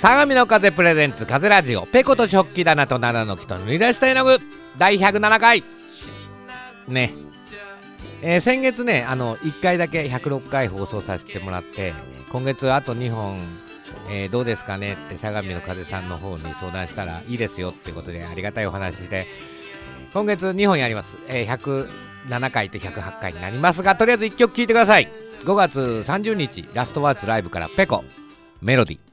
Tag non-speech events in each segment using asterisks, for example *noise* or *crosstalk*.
相模の風プレゼンツ風ラジオペコと食器棚と奈良の木と塗り出した絵の具第107回ね。えー先月ねあの1回だけ106回放送させてもらって今月あと2本、えーどうですかねって相模の風さんの方に相談したらいいですよってことでありがたいお話で今月2本やります、えー107回と108回になりますがとりあえず1曲聴いてください。5月30日ラストワーツライブからペコメロディ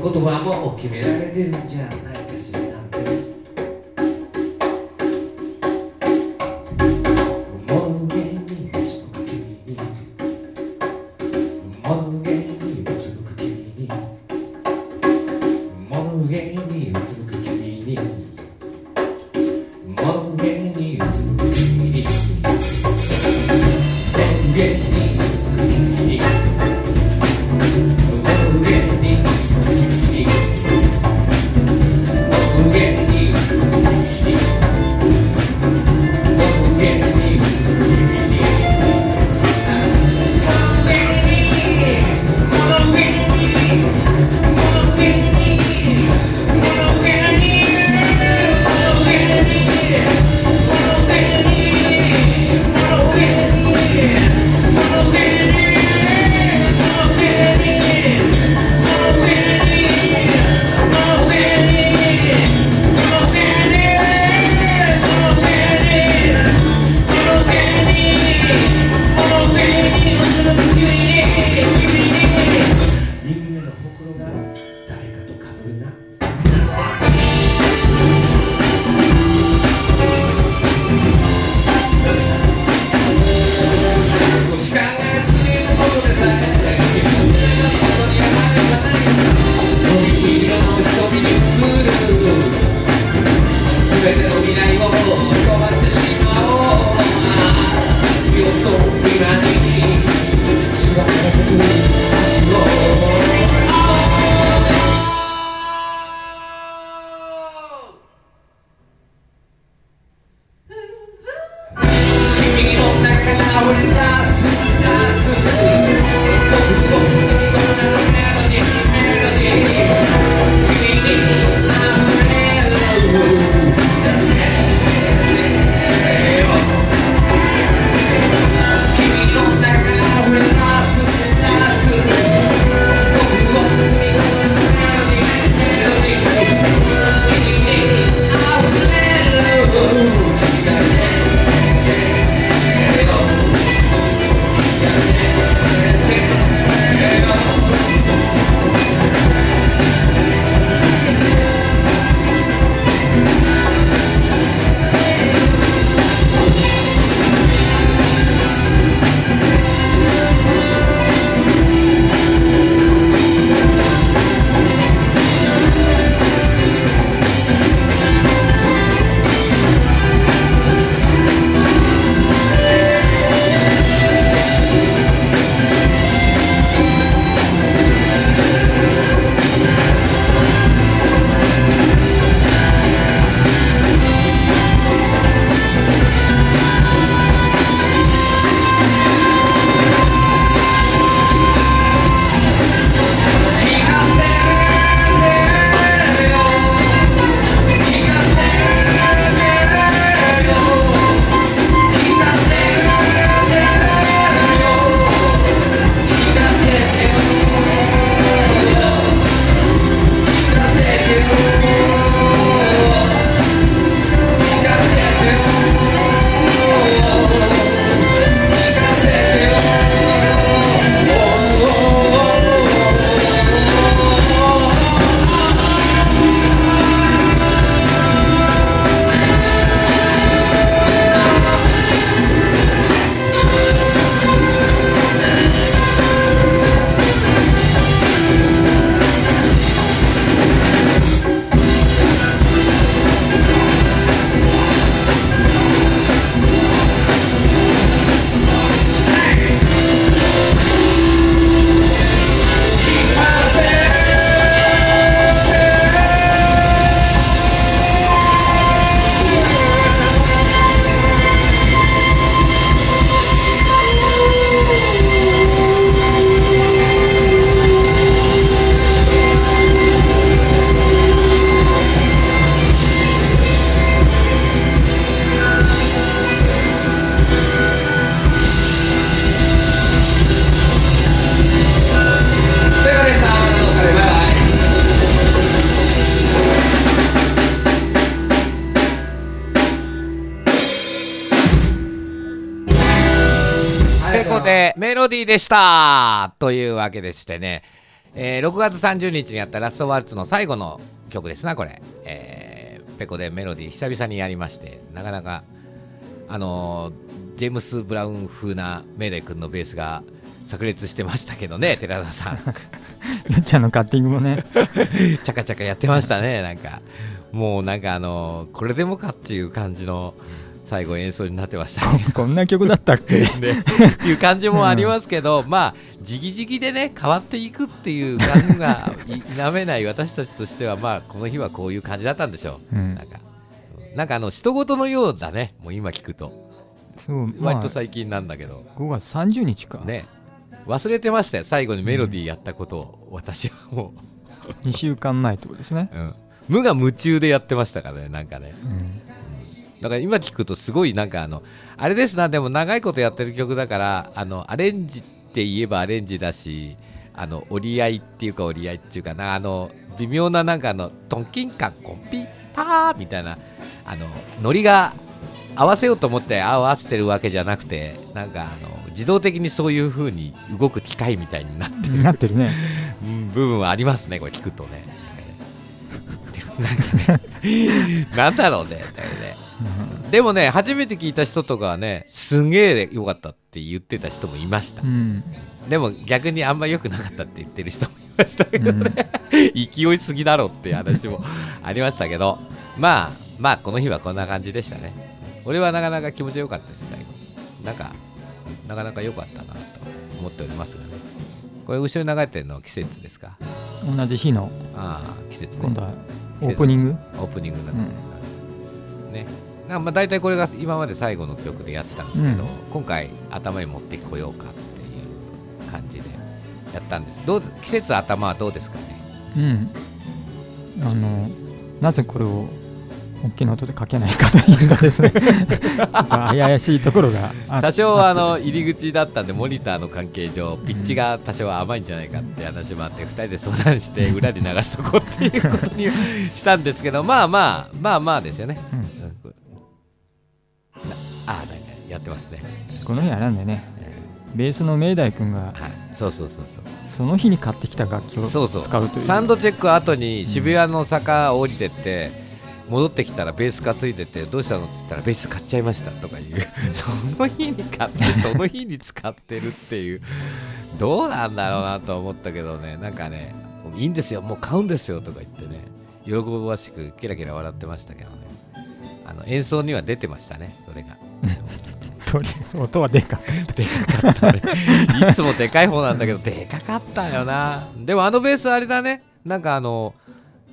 言葉も決められてるんじゃないかしら。Thank you. ーでした。というわけでしてね、えー6月30日にやったラストワルツの最後の曲ですなこれ、えーペコでメロディー久々にやりましてなかなかあのージェームス・ブラウン風なメイデー君のベースが炸裂してましたけどね *laughs* 寺田さん。ゆっちゃんのカッティングもね。チャカチャカやってましたねなんか。もうなんかあのーこれでもかっていう感じの最後演奏になってました。ねこんな曲だったっけ？ね。っていう感じもありますけど、まあじぎじぎでね変わっていくっていう感がい否めない私たちとしてはまあこの日はこういう感じだったんでしょう、うん。なんかうん。なんかあの人事のようだね。もう今聞くと。そうまあ。割と最近なんだけど、5月30日か、ね。忘れてましたよ最後にメロディーやったことを、私はも2週間前ってことですね、う、うん、無我夢中でやってましたからねなんかね。うん、だから今聞くとすごいなんかあのあれですなでも長いことやってる曲だからあのアレンジって言えばアレンジだしあの折り合いっていうか折り合いっていうかなあの微妙ななんかあのトンキンカンコンピパーみたいなあのノリが合わせようと思って合わせてるわけじゃなくてなんかあの自動的にそういう風に動く機械みたいになってる。なってるね。*laughs* うん部分はありますねこれ聞くとね。なんかね。なんだろうねだよね *laughs* でもね初めて聞いた人とかはねすげえ良かったって言ってた人もいました。うん、でも逆にあんま良くなかったって言ってる人もいましたけどうん。ね、*laughs* 勢いすぎだろっていう話も *laughs* ありましたけど。まあまあこの日はこんな感じでしたね。俺はなかなか気持ちよかったです最後。なんかなかなか良かったなと思っておりますがね。これ後ろに流れてるのは季節ですか？同じ日のああ季節ね。今度はオープニング？オープニングだね、ねなんかまあ大体これが今まで最後の曲でやってたんですけど、うん。今回頭に持ってこようかっていう感じでやったんです。どう季節頭はどうですかね？うん。あのなぜこれを大きな音でかけないかというとですね *laughs* ちょっと怪しいところがあ多少はああの入り口だったんでモニターの関係上ピッチが多少は甘いんじゃないかって話もあって2人で相談して裏で流しとこうっていうことにしたんですけどまあまあまあまあですよね、うんあやってますね、この日あれなんだよね。えベースの明大君がーはい。そうそうそうそう。その日に買ってきた楽器をそうそう。使うという。サンドチェック後に渋谷の坂降りてって、戻ってきたらベース担いでてどうしたのって言ったらベース買っちゃいましたとかいう。*laughs* その日に買ってその日に使ってるっていう。どうなんだろうなと思ったけどね。なんかねいいんですよ。もう買うんですよとか言ってね。喜ばしくキラキラ笑ってましたけどね。あの演奏には出てましたねそれがとりあえず音はでかくでかかったね。いつもでかい方なんだけどでかかったよな。でもあのベースあれだね。なんかあの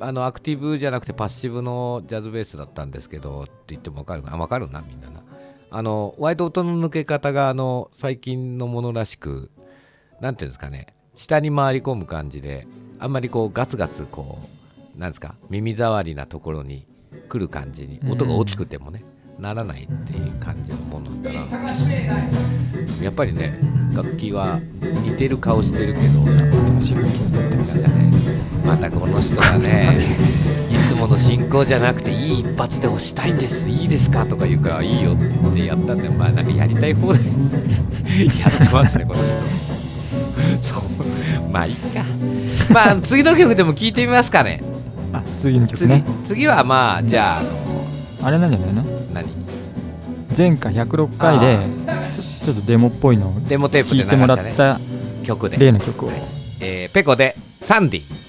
あのアクティブじゃなくてパッシブのジャズベースだったんですけどって言っても分かるかな。分かるなみんなな。あの割と音の抜け方があの最近のものらしくなんていうんですかね。下に回り込む感じであんまりこうガツガツこうなんですか耳障りなところに来る感じに音が大きくてもね、ならないっていう感じのものだな高橋明大。やっぱりね楽器は似てる顔してるけど新しい楽器を取ってますよまたこの人がね。*laughs* いつもの進行じゃなくていい一発で押したいんです。いいですかとか言うからいいよって言ってやったんでまあなんかやりたい方で *laughs* やってますねこの人。そう。まあいいか。まあ次の曲でも聴いてみますかね。あ次の曲次,、ね次はまあじゃああれなんじゃないの？何？前回106回でちょっとデモっぽいのをデモテープで流聴いてもらしったた曲で。例の曲を。はい。えーペコでサンディ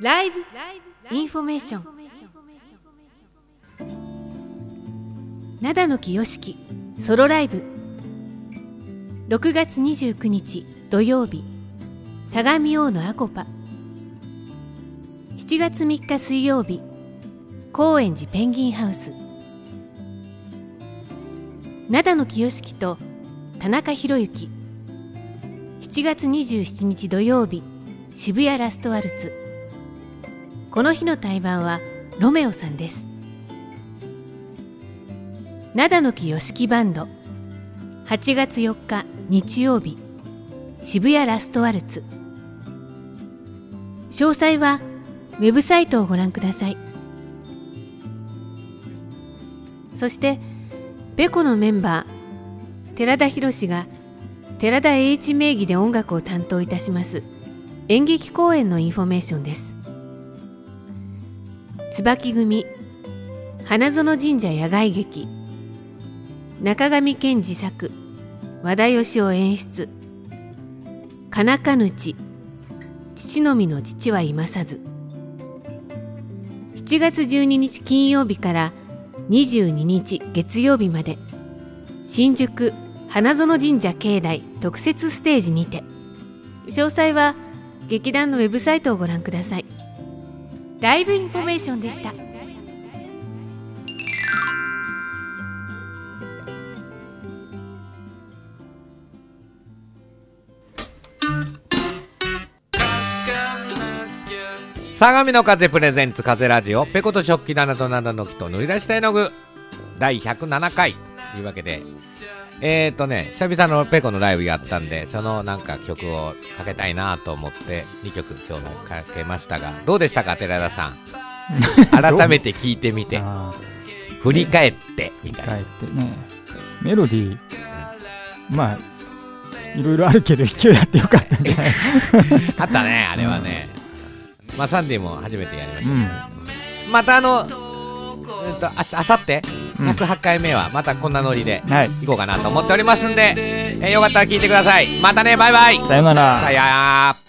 ライブインフォメーション灘野清樹ソロライブ。6月29日土曜日相模大野アコパ。7月3日水曜日高円寺ペンギンハウス。灘野清樹と田中宏之。7月27日土曜日渋谷ラストワルツ。この日の対バンはロメオさんです。灘の木よしきバンド。8月4日日曜日。渋谷ラストワルツ。詳細はウェブサイトをご覧ください。そしてpeko のメンバー寺田博が寺田栄一名義で音楽を担当いたします演劇公演のインフォメーションです。椿組花園神社野外劇中上健次作和田義雄演出かなかぬちちちのみの父はいまさず7月12日金曜日から22日月曜日まで新宿花園神社境内特設ステージにて。詳細は劇団のウェブサイトをご覧ください。ライブインフォメーションでした。相模の風プレゼンツ風ラジオペコと食器棚と七の木と塗り出した絵の具。第107回。というわけでえーとね久々のペコのライブやったんでそのなんか曲をかけたいなと思って2曲今日もかけましたがどうでしたか寺田さん？*laughs* 改めて聞いてみて。あ振り返ってみたいな。ー帰ってね。メロディーまあいろいろあるけど一応やってよかったんじゃない？*laughs* あったねあれはね、まあサンデーも初めてやりました、うん。またあのえっとああさって？うん108回目はまたこんなノリではい。いこうかなと思っておりますんで、えーよかったら聞いてください。またねバイバイ。さよなら。さよなら